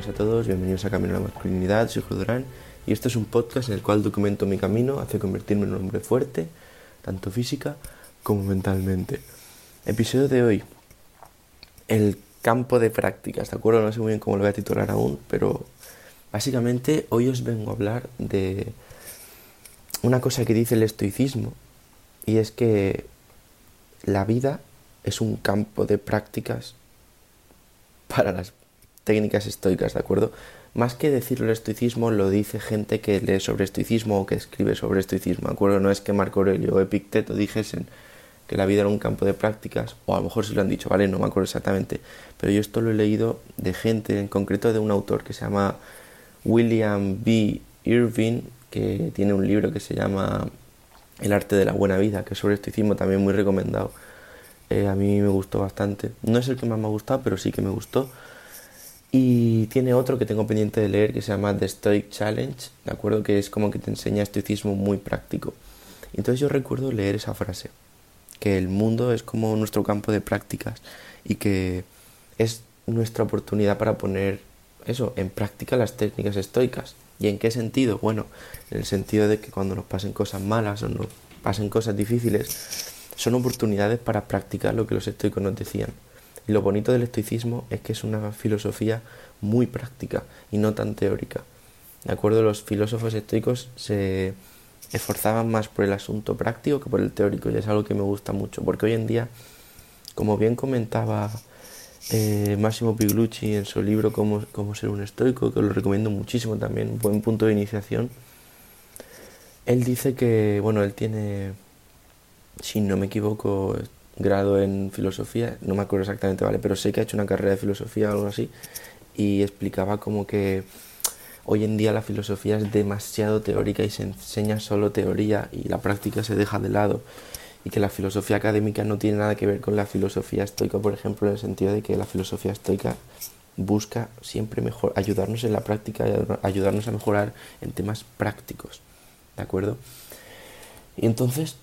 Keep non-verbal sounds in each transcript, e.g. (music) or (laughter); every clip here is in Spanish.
buenas a todos, bienvenidos a Camino a la Masculinidad, soy Jorge Durán y este es un podcast en el cual documento mi camino hacia convertirme en un hombre fuerte, tanto física como mentalmente. Episodio de hoy, el campo de prácticas, ¿de acuerdo? No sé muy bien cómo lo voy a titular aún, pero básicamente hoy os vengo a hablar de una cosa que dice el estoicismo y es que la vida es un campo de prácticas para las técnicas estoicas, ¿de acuerdo? Más que decirlo el estoicismo, lo dice gente que lee sobre estoicismo o que escribe sobre estoicismo, ¿de acuerdo? No es que Marco Aurelio o Epicteto dijesen que la vida era un campo de prácticas, o a lo mejor se lo han dicho, ¿vale? No me acuerdo exactamente, pero yo esto lo he leído de gente, en concreto de un autor que se llama William B. Irving, que tiene un libro que se llama El arte de la buena vida, que es sobre estoicismo también muy recomendado. Eh, a mí me gustó bastante. No es el que más me ha gustado, pero sí que me gustó. Y tiene otro que tengo pendiente de leer que se llama The Stoic Challenge, ¿de acuerdo? Que es como que te enseña estoicismo muy práctico. entonces yo recuerdo leer esa frase, que el mundo es como nuestro campo de prácticas y que es nuestra oportunidad para poner eso, en práctica las técnicas estoicas. ¿Y en qué sentido? Bueno, en el sentido de que cuando nos pasen cosas malas o nos pasen cosas difíciles, son oportunidades para practicar lo que los estoicos nos decían. Y lo bonito del estoicismo es que es una filosofía muy práctica y no tan teórica. De acuerdo, los filósofos estoicos se esforzaban más por el asunto práctico que por el teórico y es algo que me gusta mucho porque hoy en día, como bien comentaba eh, Máximo Piglucci en su libro cómo, cómo ser un estoico, que lo recomiendo muchísimo también, un buen punto de iniciación, él dice que, bueno, él tiene si no me equivoco, grado en filosofía, no me acuerdo exactamente, ¿vale? Pero sé que ha hecho una carrera de filosofía o algo así, y explicaba como que hoy en día la filosofía es demasiado teórica y se enseña solo teoría y la práctica se deja de lado y que la filosofía académica no tiene nada que ver con la filosofía estoica, por ejemplo, en el sentido de que la filosofía estoica busca siempre mejor ayudarnos en la práctica ayudarnos a mejorar en temas prácticos, ¿de acuerdo? Y entonces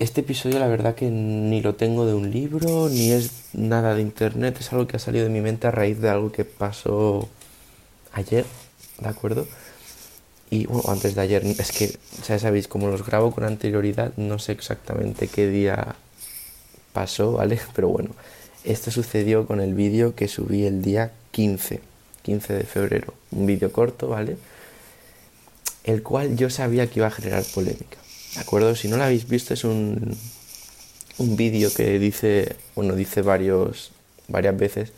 este episodio la verdad que ni lo tengo de un libro, ni es nada de internet, es algo que ha salido de mi mente a raíz de algo que pasó ayer, ¿de acuerdo? Y bueno, antes de ayer, es que ya sabéis, como los grabo con anterioridad, no sé exactamente qué día pasó, ¿vale? (laughs) Pero bueno, esto sucedió con el vídeo que subí el día 15, 15 de febrero, un vídeo corto, ¿vale? El cual yo sabía que iba a generar polémica. ¿De acuerdo? Si no lo habéis visto, es un, un vídeo que dice, bueno, dice varios, varias veces,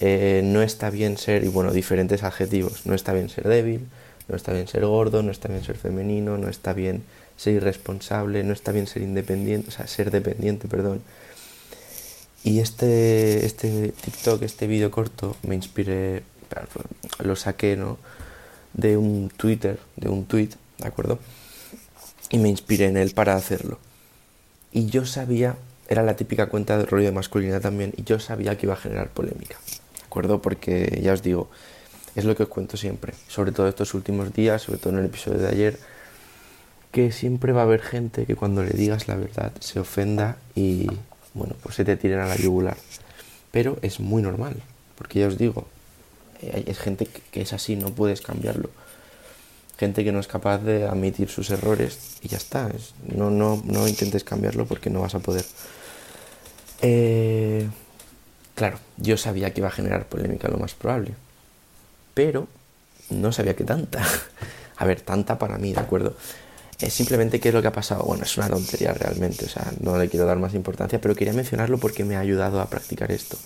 eh, no está bien ser, y bueno, diferentes adjetivos, no está bien ser débil, no está bien ser gordo, no está bien ser femenino, no está bien ser irresponsable, no está bien ser independiente, o sea, ser dependiente, perdón. Y este, este TikTok, este vídeo corto, me inspiré, lo saqué, ¿no? De un Twitter, de un tweet, ¿de acuerdo? Y me inspiré en él para hacerlo. Y yo sabía, era la típica cuenta de rollo de masculinidad también, y yo sabía que iba a generar polémica. ¿De acuerdo? Porque ya os digo, es lo que os cuento siempre, sobre todo estos últimos días, sobre todo en el episodio de ayer, que siempre va a haber gente que cuando le digas la verdad se ofenda y, bueno, pues se te tiren a la yugular. Pero es muy normal, porque ya os digo, eh, es gente que es así, no puedes cambiarlo gente que no es capaz de admitir sus errores y ya está. no, no, no intentes cambiarlo porque no vas a poder. Eh, claro, yo sabía que iba a generar polémica lo más probable, pero no sabía que tanta. (laughs) a ver, tanta para mí, ¿de acuerdo? Simplemente qué es lo que ha pasado. Bueno, es una tontería realmente, o sea, no le quiero dar más importancia, pero quería mencionarlo porque me ha ayudado a practicar esto.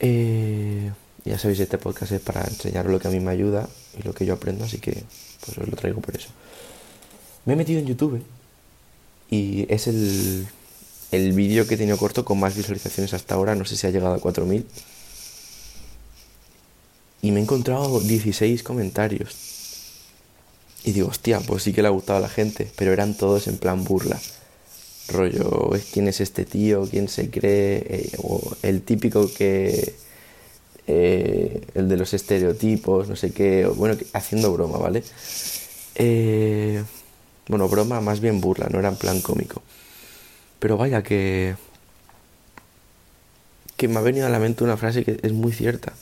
Eh, ya sabéis, este podcast es para enseñar lo que a mí me ayuda y lo que yo aprendo, así que pues os lo traigo por eso. Me he metido en YouTube y es el, el vídeo que he tenido corto con más visualizaciones hasta ahora, no sé si ha llegado a 4.000. Y me he encontrado 16 comentarios. Y digo, hostia, pues sí que le ha gustado a la gente, pero eran todos en plan burla. Rollo, ¿quién es este tío? ¿Quién se cree? Eh, o el típico que eh, el de los estereotipos, no sé qué, bueno, haciendo broma, ¿vale? Eh, bueno, broma, más bien burla, no era en plan cómico. Pero vaya que... que me ha venido a la mente una frase que es muy cierta.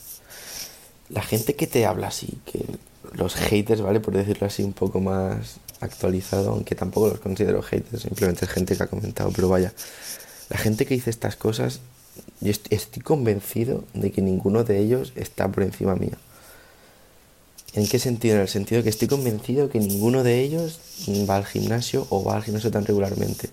la gente que te habla así, que los haters, ¿vale? Por decirlo así un poco más actualizado, aunque tampoco los considero haters, simplemente es gente que ha comentado, pero vaya, la gente que dice estas cosas, yo estoy convencido de que ninguno de ellos está por encima mía. ¿En qué sentido? En el sentido de que estoy convencido que ninguno de ellos va al gimnasio o va al gimnasio tan regularmente.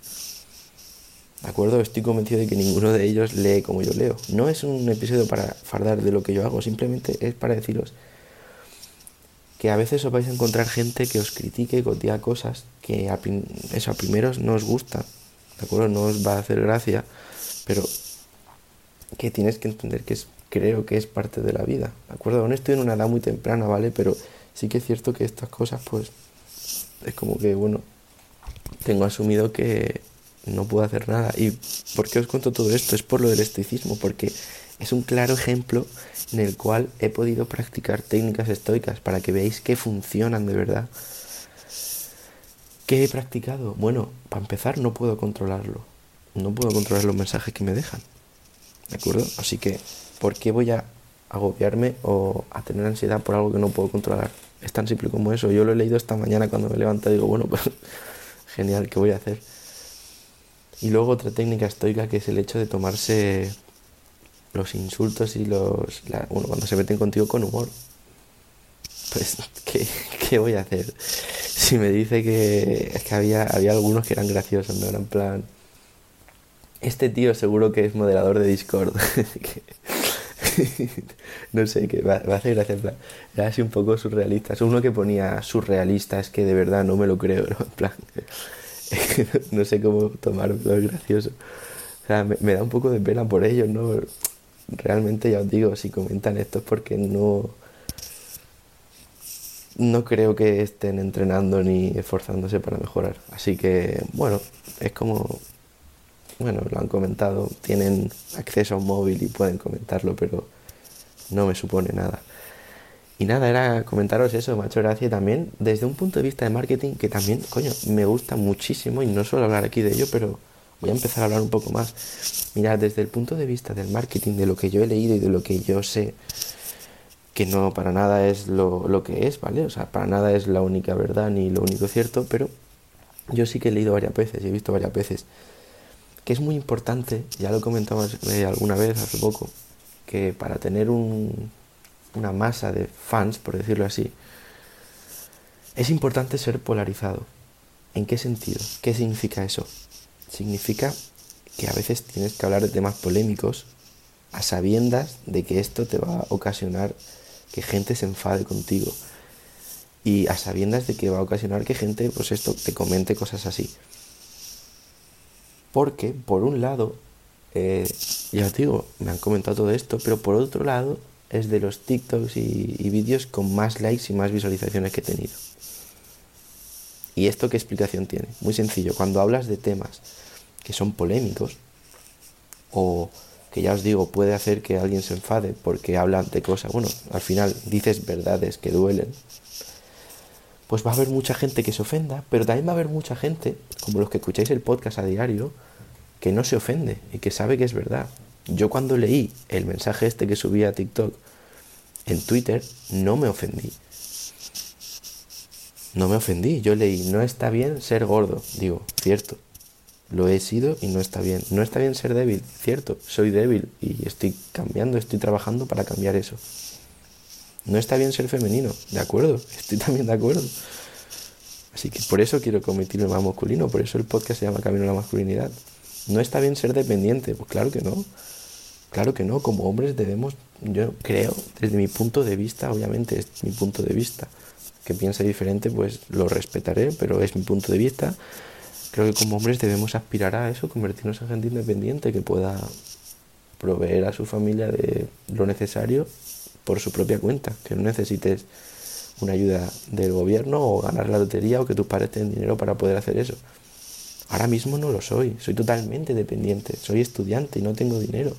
¿De acuerdo? Estoy convencido de que ninguno de ellos lee como yo leo. No es un episodio para fardar de lo que yo hago, simplemente es para deciros que a veces os vais a encontrar gente que os critique, que os diga cosas que a, primeros no os gusta, ¿de acuerdo? No os va a hacer gracia, pero que tienes que entender que es, creo que es parte de la vida, ¿de acuerdo? Aún estoy en una edad muy temprana, ¿vale? Pero sí que es cierto que estas cosas, pues, es como que, bueno, tengo asumido que no puedo hacer nada. ¿Y por qué os cuento todo esto? Es por lo del estoicismo, porque es un claro ejemplo en el cual he podido practicar técnicas estoicas para que veáis que funcionan de verdad. ¿Qué he practicado? Bueno, para empezar no puedo controlarlo. No puedo controlar los mensajes que me dejan. ¿De acuerdo? Así que, ¿por qué voy a agobiarme o a tener ansiedad por algo que no puedo controlar? Es tan simple como eso. Yo lo he leído esta mañana cuando me levanto y digo, bueno, (laughs) pues genial, ¿qué voy a hacer? Y luego otra técnica estoica que es el hecho de tomarse los insultos y los... bueno, cuando se meten contigo con humor. Pues, (laughs) ¿qué, ¿qué, voy a hacer? Si me dice que es que había, había algunos que eran graciosos, ¿no? Eran plan... Este tío seguro que es moderador de Discord. (laughs) no sé, que va, a hacer gracia, en plan... Era así un poco surrealista. Es uno que ponía surrealista, es que de verdad no me lo creo, ¿no? En plan... (laughs) no sé cómo tomarlo, es gracioso. O sea, me, da un poco de pena por ellos, ¿no? Realmente ya os digo, si comentan esto es porque no... No creo que estén entrenando ni esforzándose para mejorar. Así que, bueno, es como... Bueno, lo han comentado, tienen acceso a un móvil y pueden comentarlo, pero no me supone nada. Y nada, era comentaros eso, me ha hecho gracia también desde un punto de vista de marketing que también, coño, me gusta muchísimo y no suelo hablar aquí de ello, pero voy a empezar a hablar un poco más. Mira, desde el punto de vista del marketing, de lo que yo he leído y de lo que yo sé, que no para nada es lo, lo que es, ¿vale? O sea, para nada es la única verdad ni lo único cierto, pero yo sí que he leído varias veces y he visto varias veces que es muy importante, ya lo comentamos eh, alguna vez hace poco, que para tener un, una masa de fans, por decirlo así, es importante ser polarizado. ¿En qué sentido? ¿Qué significa eso? Significa que a veces tienes que hablar de temas polémicos a sabiendas de que esto te va a ocasionar que gente se enfade contigo. Y a sabiendas de que va a ocasionar que gente, pues esto, te comente cosas así. Porque, por un lado, eh, ya os digo, me han comentado todo esto, pero por otro lado, es de los TikToks y, vídeos con más likes y más visualizaciones que he tenido. ¿Y esto qué explicación tiene? Muy sencillo, cuando hablas de temas que son polémicos, o que ya os digo, puede hacer que alguien se enfade porque hablan de cosas, bueno, al final dices verdades que duelen, pues va a haber mucha gente que se ofenda, pero también va a haber mucha gente, como los que escucháis el podcast a diario, que no se ofende y que sabe que es verdad. Yo cuando leí el mensaje este que subí a TikTok en Twitter, no me ofendí. No me ofendí. Yo leí, no está bien ser gordo. Digo, cierto. Lo he sido y no está bien. No está bien ser débil. Cierto, soy débil y estoy cambiando, estoy trabajando para cambiar eso. No está bien ser femenino. De acuerdo, (laughs) estoy también de acuerdo. Así que por eso quiero convertirme más masculino. Por eso el podcast se llama Camino a la Masculinidad. No está bien ser dependiente. Pues claro que no. Claro que no, como hombres debemos, yo creo, desde mi punto de vista, obviamente es mi punto de vista, que piense diferente, pues lo respetaré, pero es mi punto de vista. Creo que como hombres debemos aspirar a eso, convertirnos en gente independiente que pueda proveer a su familia de lo necesario por su propia cuenta, que no necesites una ayuda del gobierno o ganar la lotería o que tus padres tengan dinero para poder hacer eso. Ahora mismo no lo soy, soy totalmente dependiente, soy estudiante y no tengo dinero.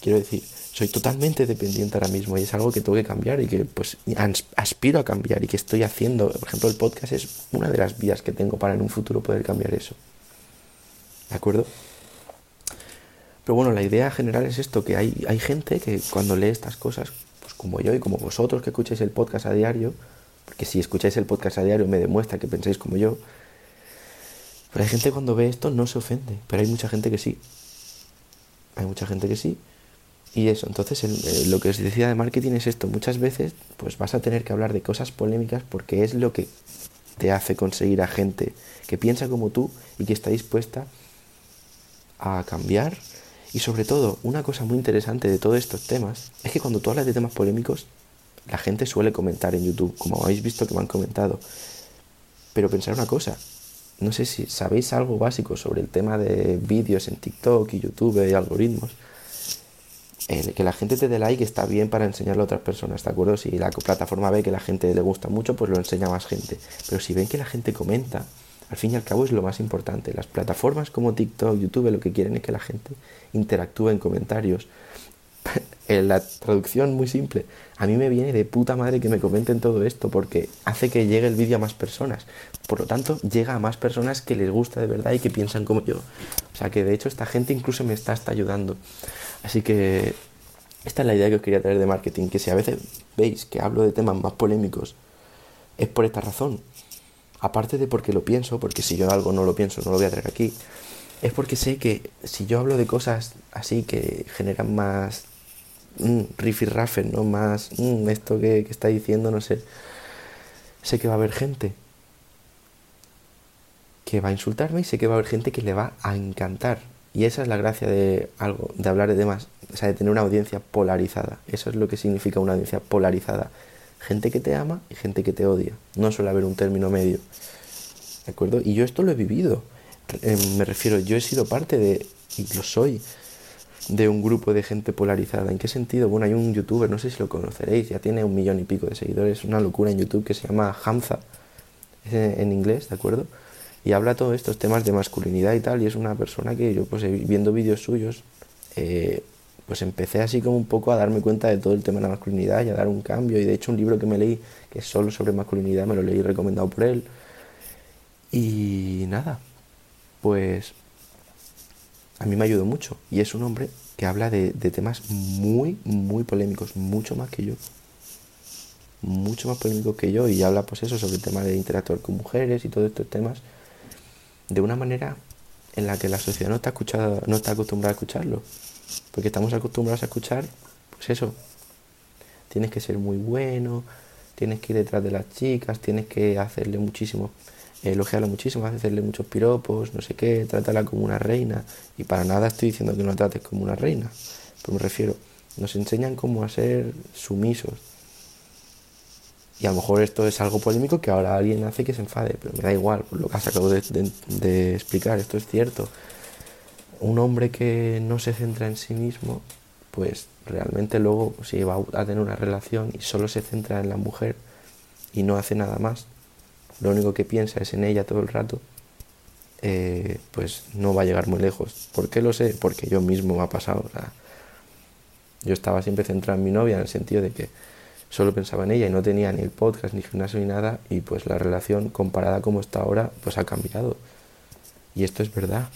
Quiero decir, soy totalmente dependiente ahora mismo y es algo que tengo que cambiar y que pues aspiro a cambiar y que estoy haciendo. Por ejemplo, el podcast es una de las vías que tengo para en un futuro poder cambiar eso. ¿De acuerdo? Pero bueno, la idea general es esto, que hay, hay gente que cuando lee estas cosas, como yo y como vosotros que escucháis el podcast a diario, porque si escucháis el podcast a diario me demuestra que pensáis como yo, pero hay gente cuando ve esto no se ofende, pero hay mucha gente que sí. Hay mucha gente que sí. Y eso, entonces eh, lo que os decía de marketing es esto, muchas veces pues vas a tener que hablar de cosas polémicas porque es lo que te hace conseguir a gente que piensa como tú y que está dispuesta a cambiar. Y sobre todo, una cosa muy interesante de todos estos temas es que cuando tú hablas de temas polémicos, la gente suele comentar en YouTube, como habéis visto que me han comentado. Pero pensar una cosa, no sé si sabéis algo básico sobre el tema de vídeos en TikTok y YouTube y algoritmos. que la gente te dé like está bien para enseñarlo a otras personas, ¿de acuerdo? Si la plataforma ve que la gente le gusta mucho, pues lo enseña a más gente. Pero si ven que la gente comenta, al fin y al cabo es lo más importante. Las plataformas como TikTok, YouTube, lo que quieren es que la gente interactúe en comentarios. (laughs) en la traducción muy simple, a mí me viene de puta madre que me comenten todo esto porque hace que llegue el vídeo a más personas. Por lo tanto, llega a más personas que les gusta de verdad y que piensan como yo. O sea que de hecho esta gente incluso me está hasta ayudando. Así que esta es la idea que os quería traer de marketing, que si a veces veis que hablo de temas más polémicos, es por esta razón. Aparte de porque lo pienso, porque si yo algo no lo pienso, no lo voy a traer aquí, es porque sé que si yo hablo de cosas así que generan más mm, rafe ¿no? Más mm, esto que, que está diciendo, no sé, sé que va a haber gente que va a insultarme y sé que va a haber gente que le va a encantar. Y esa es la gracia de algo, de hablar de temas, o sea, de tener una audiencia polarizada. Eso es lo que significa una audiencia polarizada gente que te ama y gente que te odia. No suele haber un término medio. ¿De acuerdo? Y yo esto lo he vivido. Eh, me refiero, yo he sido parte de, y lo soy, de un grupo de gente polarizada. ¿En qué sentido? Bueno, hay un youtuber, no sé si lo conoceréis, ya tiene un millón y pico de seguidores, una locura en YouTube que se llama Hamza, en inglés, ¿de acuerdo? Y habla todos estos temas de masculinidad y tal, y es una persona que yo, pues viendo vídeos suyos, eh, pues empecé así como un poco a darme cuenta de todo el tema de la masculinidad y a dar un cambio. Y de hecho un libro que me leí, que es solo sobre masculinidad, me lo leí recomendado por él. Y nada, pues a mí me ayudó mucho. Y es un hombre que habla de, temas muy, muy polémicos, mucho más que yo. Mucho más polémicos que yo. Y habla pues eso sobre el tema de interactuar con mujeres y todos estos temas de una manera en la que la sociedad no está, no está acostumbrada a escucharlo. Porque estamos acostumbrados a escuchar, pues eso, tienes que ser muy bueno, tienes que ir detrás de las chicas, tienes que hacerle muchísimo, elogiarla muchísimo, hacerle muchos piropos, no sé qué, trátala como una reina. Y para nada estoy diciendo que no la trates como una reina, pero me refiero, nos enseñan cómo a ser sumisos. Y a lo mejor esto es algo polémico que ahora alguien hace que se enfade, pero me da igual, por lo que has acabado de explicar, esto es cierto un hombre que no se centra en sí mismo, pues realmente luego si va a tener una relación y solo se centra en la mujer y no hace nada más, lo único que piensa es en ella todo el rato, eh, pues no va a llegar muy lejos. ¿Por qué lo sé? Porque yo mismo me ha pasado. yo estaba siempre centrado en mi novia en el sentido de que solo pensaba en ella y no tenía ni el podcast, ni gimnasio, ni nada, y pues la relación comparada como está ahora, pues ha cambiado. Y esto es verdad.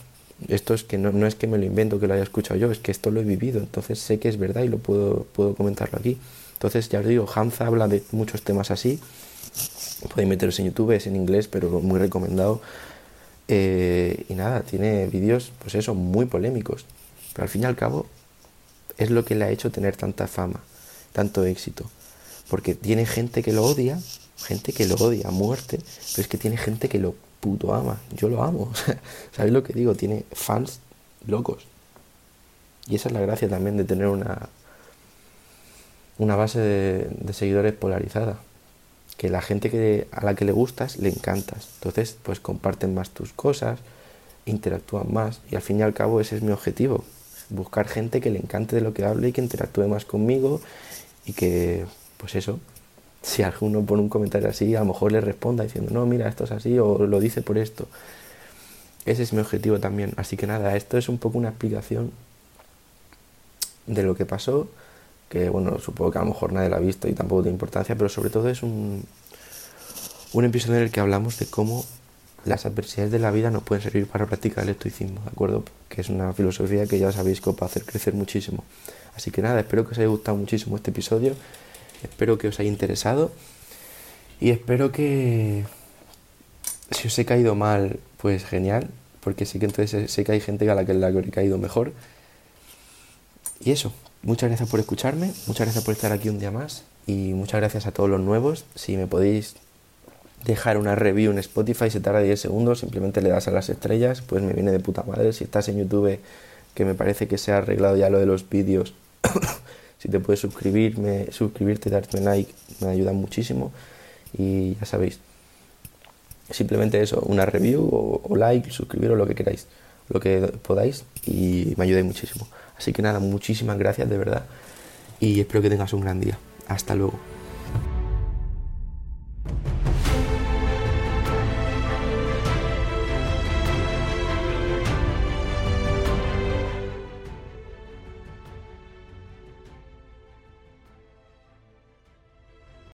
Esto es que no, no, es que me lo invento, que lo haya escuchado yo, es que esto lo he vivido, entonces sé que es verdad y lo puedo, puedo comentarlo aquí. Entonces, ya os digo, Hamza habla de muchos temas así, podéis meteros en YouTube, es en inglés, pero muy recomendado. Eh, y nada, tiene vídeos, pues eso, muy polémicos, pero al fin y al cabo es lo que le ha hecho tener tanta fama, tanto éxito, porque tiene gente que lo odia, gente que lo odia a muerte, pero es que tiene gente que lo puto ama. Yo lo amo. (laughs) ¿Sabéis lo que digo? Tiene fans locos. Y esa es la gracia también de tener una, una base de, seguidores polarizada. Que la gente que, a la que le gustas le encantas. Entonces, pues comparten más tus cosas, interactúan más. Y al fin y al cabo ese es mi objetivo. Buscar gente que le encante de lo que hable y que interactúe más conmigo y que, pues eso, si alguno pone un comentario así, a lo mejor le responda diciendo, no, mira, esto es así o lo dice por esto. Ese es mi objetivo también. Así que nada, esto es un poco una explicación de lo que pasó, que bueno, supongo que a lo mejor nadie lo ha visto y tampoco tiene importancia, pero sobre todo es un, un episodio en el que hablamos de cómo las adversidades de la vida nos pueden servir para practicar el estoicismo, ¿de acuerdo? Que es una filosofía que ya sabéis que os va a hacer crecer muchísimo. Así que nada, espero que os haya gustado muchísimo este episodio Espero que os haya interesado y espero que si os he caído mal, pues genial, porque sí que entonces sé que hay gente a la que le he caído mejor. Y eso, muchas gracias por escucharme, muchas gracias por estar aquí un día más y muchas gracias a todos los nuevos. Si me podéis dejar una review en Spotify, se tarda 10 segundos, simplemente le das a las estrellas, pues me viene de puta madre. Si estás en YouTube, que me parece que se ha arreglado ya lo de los vídeos, si te puedes suscribirme, suscribirte, darte like, me ayuda muchísimo. Y ya sabéis, simplemente eso, una review o, like, suscribiros, lo que queráis, lo que podáis y me ayudáis muchísimo. Así que nada, muchísimas gracias de verdad y espero que tengas un gran día. Hasta luego.